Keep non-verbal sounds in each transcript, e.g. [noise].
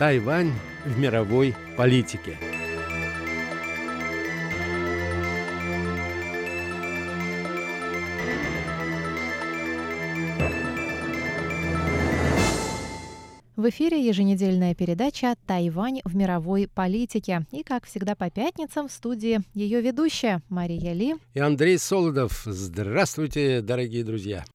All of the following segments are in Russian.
Тайвань в мировой политике. В эфире еженедельная передача «Тайвань в мировой политике». И, как всегда, по пятницам в студии ее ведущая Мария Ли. И Андрей Солодов. Здравствуйте, дорогие друзья.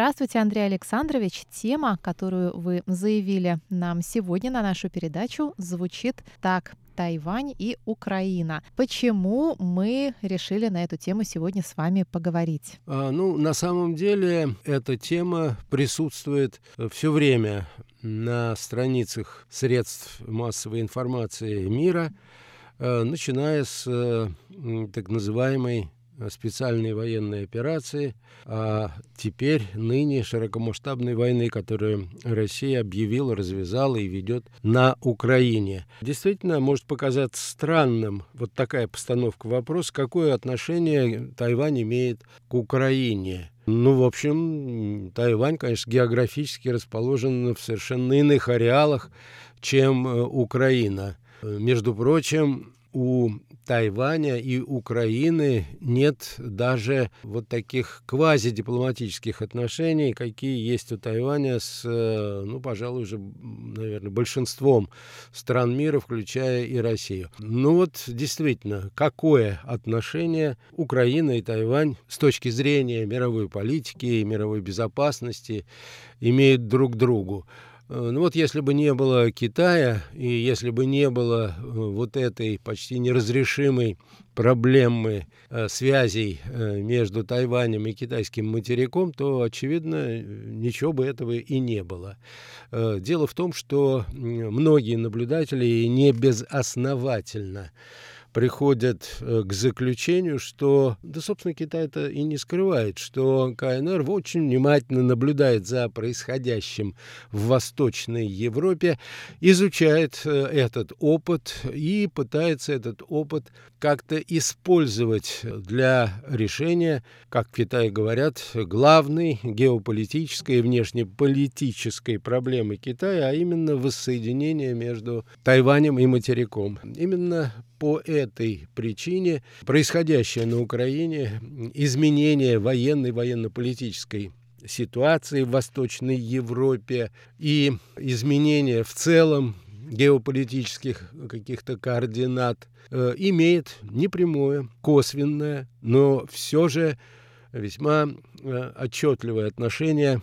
Здравствуйте, Андрей Александрович. Тема, которую вы заявили нам сегодня на нашу передачу, звучит так. Тайвань и Украина. Почему мы решили на эту тему сегодня с вами поговорить? А, ну, на самом деле, эта тема присутствует все время на страницах средств массовой информации мира, э, начиная с э, так называемой специальной военной операции, а теперь ныне широкомасштабной войны, которую Россия объявила, развязала и ведет на Украине. Действительно, может показаться странным вот такая постановка вопроса, какое отношение Тайвань имеет к Украине. Ну, в общем, Тайвань, конечно, географически расположен в совершенно иных ареалах, чем э, Украина. Между прочим, у Тайваня и Украины нет даже вот таких квазидипломатических отношений, какие есть у Тайваня с, э, ну, пожалуй, уже, наверное, большинством стран мира, включая и Россию. Ну вот, действительно, какое отношение Украина и Тайвань с точки зрения мировой политики и мировой безопасности имеют друг к другу? Э, ну вот если бы не было Китая, и если бы не было э, вот этой почти неразрешимой проблемы э, связей между Тайванем и китайским материком, то, очевидно, ничего бы этого и не было. Дело в том, что многие наблюдатели не безосновательно приходят э, к заключению, что, да, собственно, Китай это и не скрывает, что КНР очень внимательно наблюдает за происходящим в Восточной Европе, изучает э, этот опыт и пытается этот опыт как-то использовать для решения, как в Китае говорят, главной геополитической и внешнеполитической проблемы Китая, а именно воссоединение между Тайванем и материком. Именно по этой причине происходящее на Украине изменение военной, военно-политической ситуации в Восточной Европе и изменение в целом геополитических каких-то координат э, имеет непрямое, косвенное, но все же весьма э, отчетливое отношение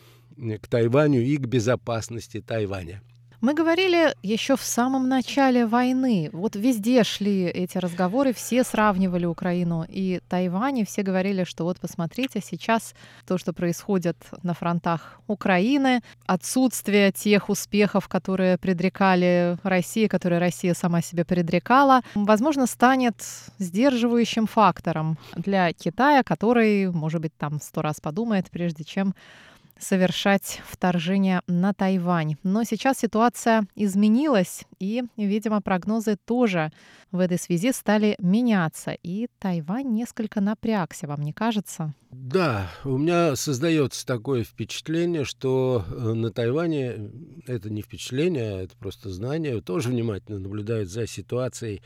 к Тайваню и к безопасности Тайваня. Мы говорили еще в самом начале войны. Вот везде шли эти разговоры, все сравнивали Украину и Тайвань, и все говорили, что вот посмотрите, сейчас то, что происходит на фронтах Украины, отсутствие тех успехов, которые предрекали России, которые Россия сама себе предрекала, возможно, станет сдерживающим фактором для Китая, который, может быть, там сто раз подумает, прежде чем совершать вторжение на Тайвань. Но сейчас ситуация изменилась, и, видимо, прогнозы тоже в этой связи стали меняться. И Тайвань несколько напрягся, вам не кажется? Да, у меня создается такое впечатление, что э, на Тайване это не впечатление, а это просто знание, тоже внимательно наблюдают за ситуацией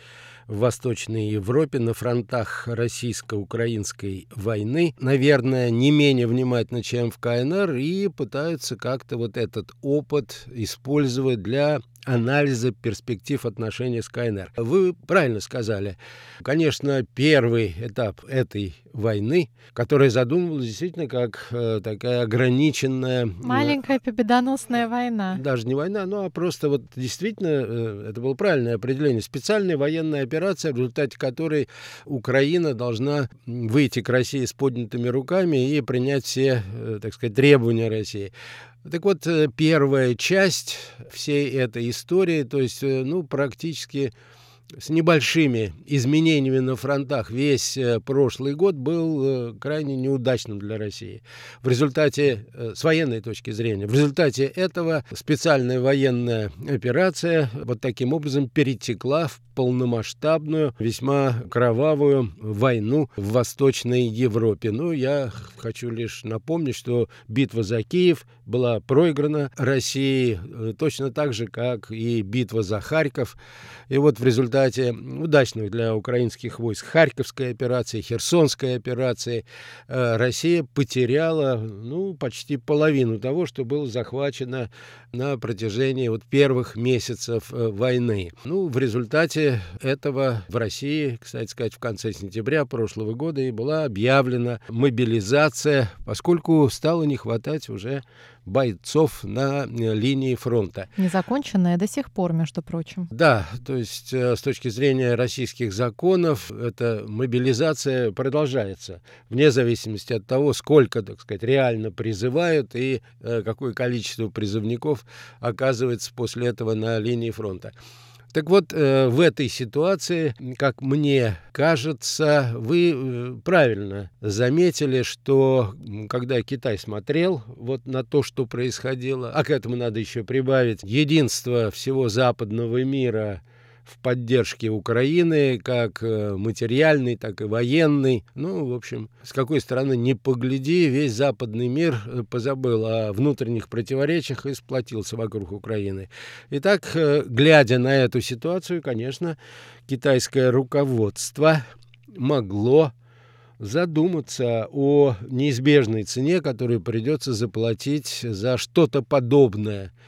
в Восточной Европе на фронтах российско-украинской войны. Наверное, не менее внимательно, чем в КНР, и пытаются как-то вот этот опыт использовать для анализа перспектив отношений с КНР. Вы правильно сказали. Конечно, первый этап этой войны, которая задумывалась действительно как э, такая ограниченная... Э, Маленькая победоносная война. Даже не война, ну а просто вот действительно, э, это было правильное определение, специальная военная операция, в результате которой Украина должна выйти к России с поднятыми руками и принять все, э, так сказать, требования России. Так вот, э, первая часть всей этой истории, то есть, э, ну, практически с небольшими изменениями на фронтах весь э, прошлый год был э, крайне неудачным для России. В результате, э, с военной точки зрения, в результате этого специальная военная операция вот таким образом перетекла в полномасштабную, весьма кровавую войну в Восточной Европе. Ну, я хочу лишь напомнить, что битва за Киев была проиграна Россией точно так же, как и битва за Харьков. И вот в результате удачных для украинских войск Харьковской операции, Херсонской операции э, Россия потеряла ну, почти половину того, что было захвачено на протяжении вот первых месяцев э, войны. Ну, в результате этого в России, кстати сказать, в конце сентября прошлого года и была объявлена мобилизация, поскольку стало не хватать уже бойцов на э, линии фронта. Незаконченная до сих пор, между прочим. Да, то есть э, с точки зрения российских законов эта мобилизация продолжается, вне зависимости от того, сколько, так сказать, реально призывают и э, какое количество призывников оказывается после этого на линии фронта. Так вот, э, в этой ситуации, как мне кажется, вы э, правильно заметили, что когда Китай смотрел вот на то, что происходило, а к этому надо еще прибавить единство всего западного мира в поддержке Украины, как э, материальный, так и военный. Ну, в общем, с какой стороны не погляди, весь западный мир э, позабыл о внутренних противоречиях и сплотился вокруг Украины. Итак, э, глядя на эту ситуацию, конечно, китайское руководство могло задуматься о неизбежной цене, которую придется заплатить за что-то подобное –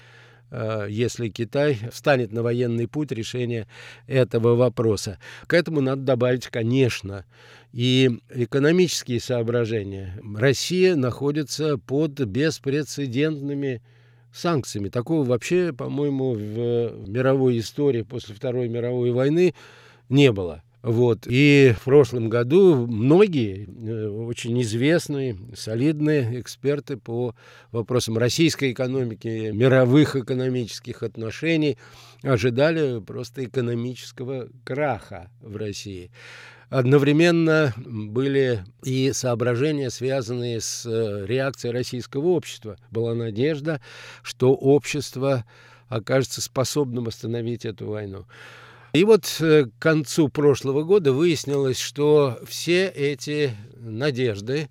если Китай встанет на военный путь решения этого вопроса. К этому надо добавить, конечно, и экономические соображения. Россия находится под беспрецедентными санкциями. Такого вообще, по-моему, в мировой истории после Второй мировой войны не было. Вот. И в прошлом году многие э, очень известные, солидные эксперты по вопросам российской экономики, мировых экономических отношений ожидали просто экономического краха в России. Одновременно были и соображения, связанные с э, реакцией российского общества. Была надежда, что общество окажется способным остановить эту войну. И вот э, к концу прошлого года выяснилось, что все эти надежды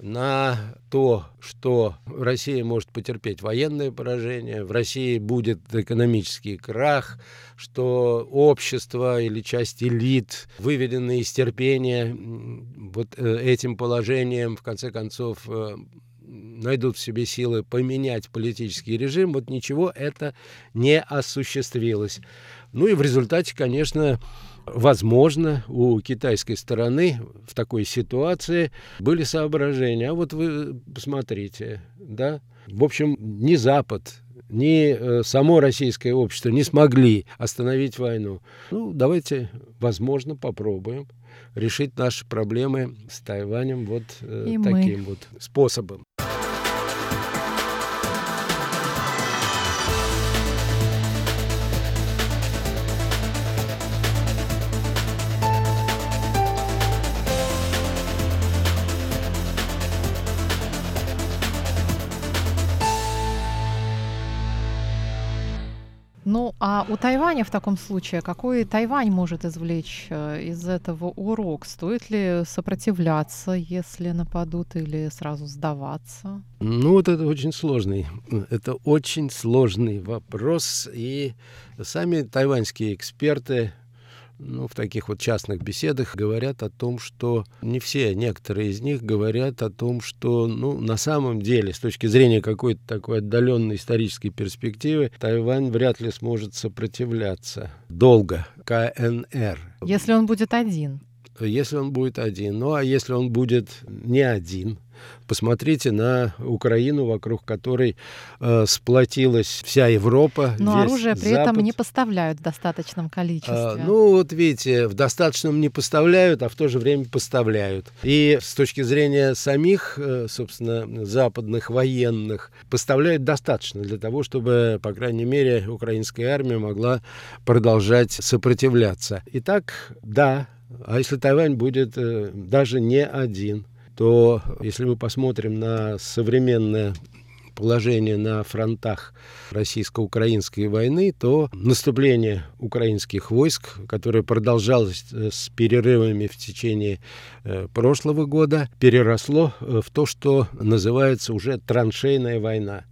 на то, что Россия может потерпеть военное поражение, в России будет экономический крах, что общество или часть элит, выведенные из терпения вот э, этим положением, в конце концов, э, найдут в себе силы поменять политический режим, вот ничего это не осуществилось. Ну и в результате, конечно, возможно, у китайской стороны в такой ситуации были соображения. А вот вы посмотрите, да, в общем, ни Запад, ни э, само российское общество не смогли остановить войну. Ну, давайте, возможно, попробуем решить наши проблемы с Тайванем вот э, таким мы. вот способом. А у Тайваня в таком случае, какой Тайвань может извлечь э, из этого урок? Стоит ли сопротивляться, если нападут, или сразу сдаваться? Ну, вот это очень сложный, [laughs] это очень сложный вопрос, и сами тайваньские эксперты ну, в таких вот частных беседах говорят о том, что не все, некоторые из них говорят о том, что ну, на самом деле, с точки зрения какой-то такой отдаленной исторической перспективы, Тайвань вряд ли сможет сопротивляться долго КНР. Если он будет один. Если он будет один. Ну, а если он будет не один, Посмотрите на Украину, вокруг которой э, сплотилась вся Европа. Но оружие при Запад. этом не поставляют в достаточном количестве. А, ну, вот видите, в достаточном не поставляют, а в то же время поставляют. И с точки зрения самих, э, собственно, западных военных, поставляют достаточно для того, чтобы, по крайней мере, украинская армия могла продолжать сопротивляться. Итак, да, а если Тайвань будет э, даже не один – то если мы посмотрим на современное положение на фронтах российско-украинской войны, то наступление украинских войск, которое продолжалось э, с перерывами в течение э, прошлого года, переросло э, в то, что называется уже траншейная война.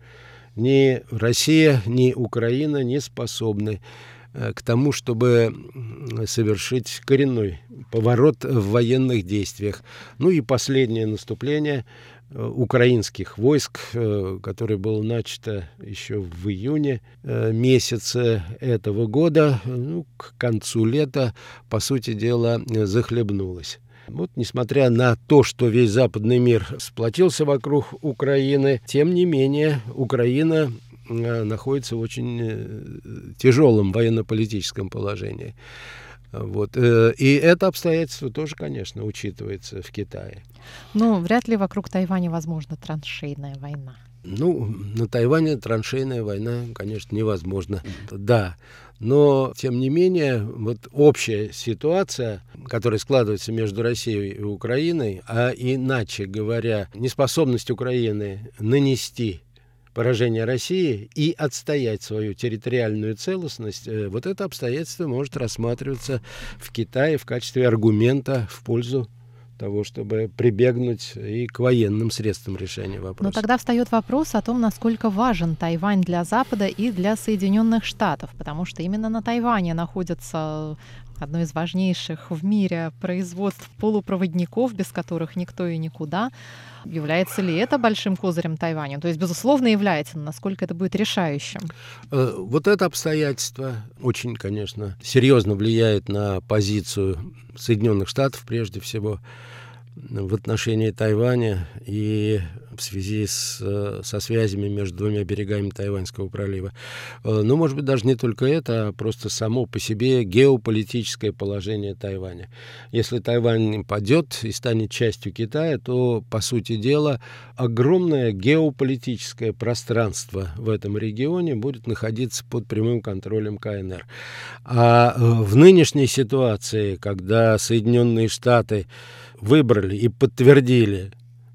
Ни Россия, ни Украина не способны к тому, чтобы совершить коренной поворот в военных действиях. Ну и последнее наступление э, украинских войск, э, которое было начато еще в июне месяце этого года, ну, к концу лета, по сути дела, захлебнулось. Вот, несмотря на то, что весь западный мир сплотился вокруг Украины, тем не менее Украина Э, находится в очень э, тяжелом военно-политическом положении. Вот. Э, и это обстоятельство тоже, конечно, учитывается в Китае. Ну, вряд ли вокруг Тайваня возможна траншейная война. Ну, на Тайване траншейная война, конечно, невозможна. Да, но, тем не менее, вот общая ситуация, которая складывается между Россией и Украиной, а иначе говоря, неспособность Украины нанести поражение России и отстоять свою территориальную целостность, э, вот это обстоятельство может рассматриваться в Китае в качестве аргумента в пользу того, чтобы прибегнуть и к военным средствам решения вопроса. Но тогда встает вопрос о том, насколько важен Тайвань для Запада и для Соединенных Штатов, потому что именно на Тайване находится одно из важнейших в мире производств полупроводников, без которых никто и никуда. Является ли это большим козырем Тайваня? То есть, безусловно, является, но насколько это будет решающим? Э, вот это обстоятельство очень, конечно, серьезно влияет на позицию Соединенных Штатов прежде всего в отношении Тайваня и в связи с, э, со связями между двумя берегами Тайваньского пролива. Э, но, может быть, даже не только это, а просто само по себе геополитическое положение Тайваня. Если Тайвань падет и станет частью Китая, то, по сути дела, огромное геополитическое пространство в этом регионе будет находиться под прямым контролем КНР. А э, в нынешней ситуации, когда Соединенные Штаты выбрали и подтвердили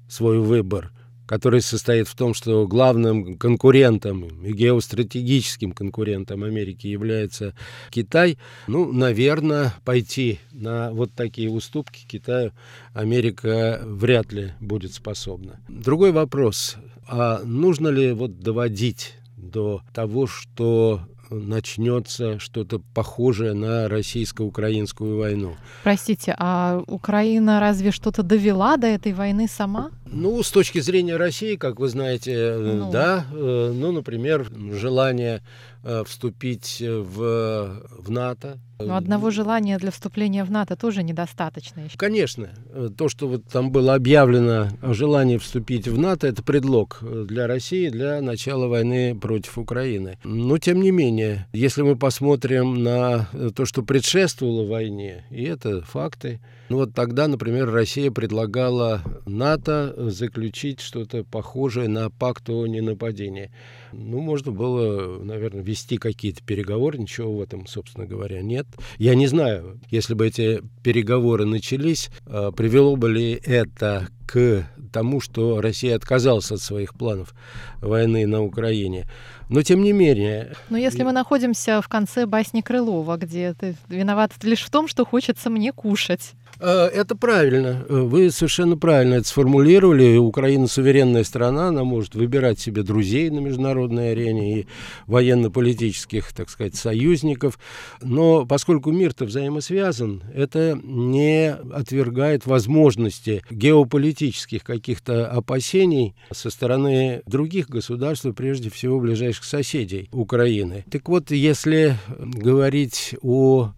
свой выбор – который состоит в том, что главным конкурентом и геостратегическим конкурентом Америки является Китай, ну, наверное, пойти на вот такие уступки Китаю Америка вряд ли будет способна. Другой вопрос, а нужно ли вот доводить до того, что начнется что-то похожее на российско-украинскую войну. Простите, а Украина разве что-то довела до этой войны сама? Ну, с точки зрения России, как вы знаете, э, ну. да. Э, ну, например, желание Э, вступить в, в НАТО. Но одного желания для вступления в НАТО тоже недостаточно. Еще. Конечно. То, что вот там было объявлено о желании вступить в НАТО, это предлог для России для начала войны против Украины. Но, тем не менее, если мы посмотрим на то, что предшествовало войне, и это факты, ну вот тогда, например, Россия предлагала НАТО заключить что-то похожее на пакт о ненападении. Ну, можно было, наверное, вести какие-то переговоры, ничего в этом, собственно говоря, нет. Я не знаю, если бы эти переговоры начались, а, привело бы ли это к тому, что Россия отказалась от своих планов войны на Украине. Но тем не менее... Но если мы находимся в конце басни Крылова, где ты виноват лишь в том, что хочется мне кушать, это правильно. Э, вы совершенно правильно это сформулировали. Украина суверенная страна, она может выбирать себе друзей на международной арене и военно-политических, так сказать, союзников. Но поскольку мир-то взаимосвязан, это не отвергает возможности геополитических каких-то опасений со стороны других государств, прежде всего ближайших соседей Украины. Так вот, если говорить о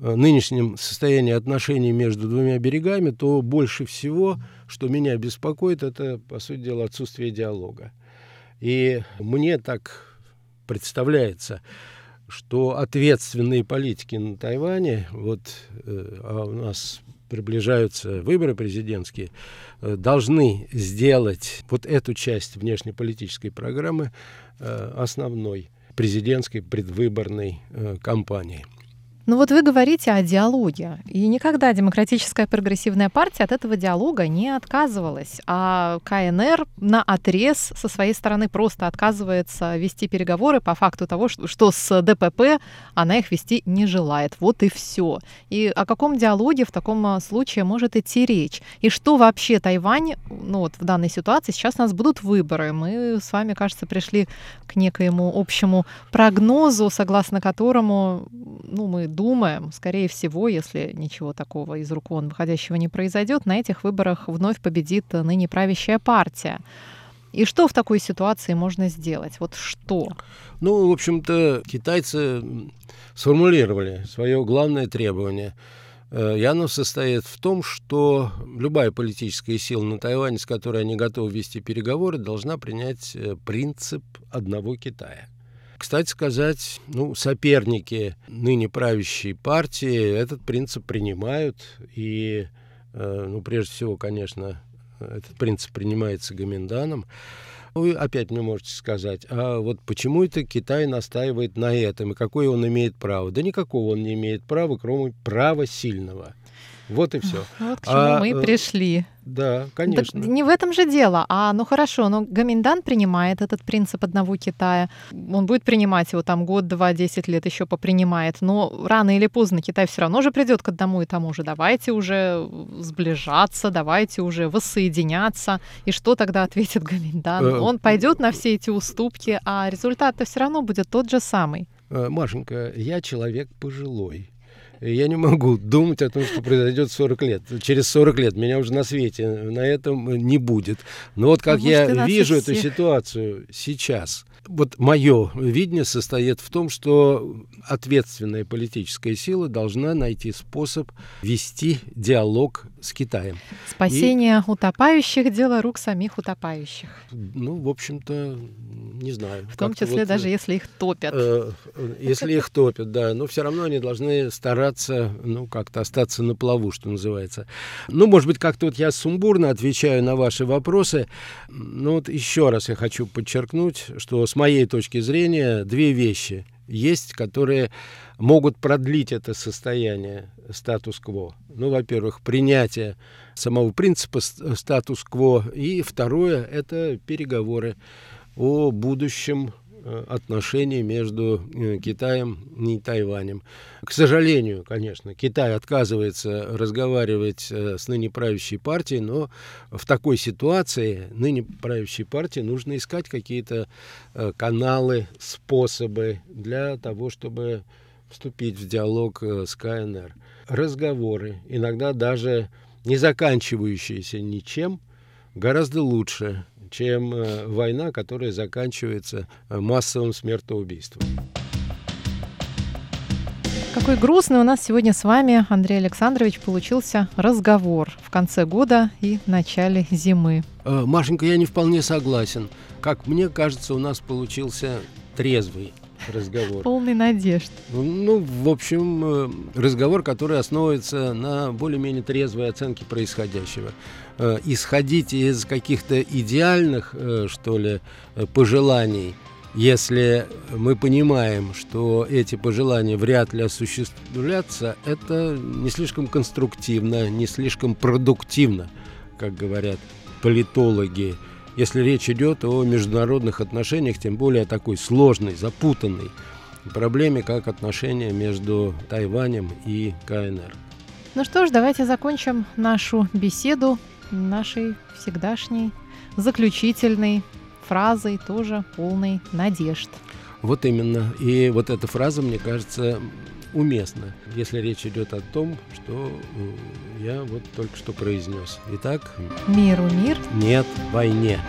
нынешнем состоянии отношений между двумя берегами, то больше всего, что меня беспокоит, это, по сути дела, отсутствие диалога. И мне так представляется, что ответственные политики на Тайване, вот э, а у нас приближаются выборы президентские, э, должны сделать вот эту часть внешнеполитической программы э, основной президентской предвыборной э, кампании. Ну вот вы говорите о диалоге, и никогда Демократическая прогрессивная партия от этого диалога не отказывалась, а КНР на отрез со своей стороны просто отказывается вести переговоры по факту того, что с ДПП она их вести не желает. Вот и все. И о каком диалоге в таком а, случае может идти речь? И что вообще Тайвань, ну вот в данной ситуации, сейчас у нас будут выборы. Мы с вами, кажется, пришли к некоему общему прогнозу, согласно которому ну, мы думаем, скорее всего, если ничего такого из рук вон выходящего не произойдет, на этих выборах вновь победит ныне правящая партия. И что в такой ситуации можно сделать? Вот что? Ну, в общем-то, китайцы сформулировали свое главное требование. Э, и оно состоит в том, что любая политическая сила на Тайване, с которой они готовы вести переговоры, должна принять э, принцип одного Китая – кстати сказать, ну, соперники ныне правящей партии этот принцип принимают. И, э, ну, прежде всего, конечно, этот принцип принимается Гоминданом. Вы опять мне можете сказать, а вот почему это Китай настаивает на этом, и какое он имеет право? Да никакого он не имеет права, кроме права сильного. Вот и все. [laughs] Вот к чему а, мы э, пришли. Да, конечно. Так не в этом же дело. А, ну хорошо, но Гаминдан принимает этот принцип одного Китая. Он будет принимать его там год, два, десять лет еще попринимает. Но рано или поздно Китай все равно же придет к одному и тому же. Давайте уже сближаться, давайте уже воссоединяться. И что тогда ответит Гаминдан? Э, Он пойдет на все эти уступки, а результат-то все равно будет тот же самый. Э, Машенька, я человек пожилой я не могу [laughs] думать о том, что произойдет 40 лет. Через 40 лет меня уже на свете на этом не будет. Но вот как Может, я вижу эту ситуацию сейчас, вот мое видение состоит в том, что ответственная политическая сила должна найти способ вести диалог с Китаем. Спасение И, утопающих – дело рук самих утопающих. Ну, в общем-то, не знаю. В том числе вот, даже если их топят. Э, если их топят, да. Но все равно они должны стараться, ну, как-то остаться на плаву, что называется. Ну, может быть, как-то вот я сумбурно отвечаю на ваши вопросы. Но вот еще раз я хочу подчеркнуть, что с моей точки зрения две вещи есть, которые могут продлить это состояние статус-кво. Ну, во-первых, принятие самого принципа статус-кво, и второе – это переговоры о будущем Э, отношений между э, Китаем и Тайванем. К сожалению, конечно, Китай отказывается разговаривать э, с ныне правящей партией, но в такой ситуации ныне правящей партии нужно искать какие-то каналы, способы для того, чтобы вступить в диалог с КНР. Разговоры, иногда даже не заканчивающиеся ничем, гораздо лучше, чем э, война, которая заканчивается э, массовым смертоубийством. Какой грустный у нас сегодня с вами, Андрей Александрович, получился разговор в конце года и начале зимы. Э, Машенька, я не вполне согласен. Как мне кажется, у нас получился трезвый разговор. Полный надежд. Ну, в общем, разговор, который основывается на более-менее трезвой оценке происходящего. Э, исходить из каких-то идеальных, э, что ли, э, пожеланий, если мы понимаем, что эти пожелания вряд ли осуществлятся, это не слишком конструктивно, не слишком продуктивно, как говорят политологи. Если речь идет о международных отношениях, тем более о такой сложной, запутанной проблеме, как отношения между Тайванем и КНР. Ну что ж, давайте закончим нашу беседу нашей всегдашней заключительной фразой, тоже полной надежд. Вот именно. И вот эта фраза, мне кажется, уместна, если речь идет о том, что э, я вот только что произнес. Итак... Миру мир. Нет войне.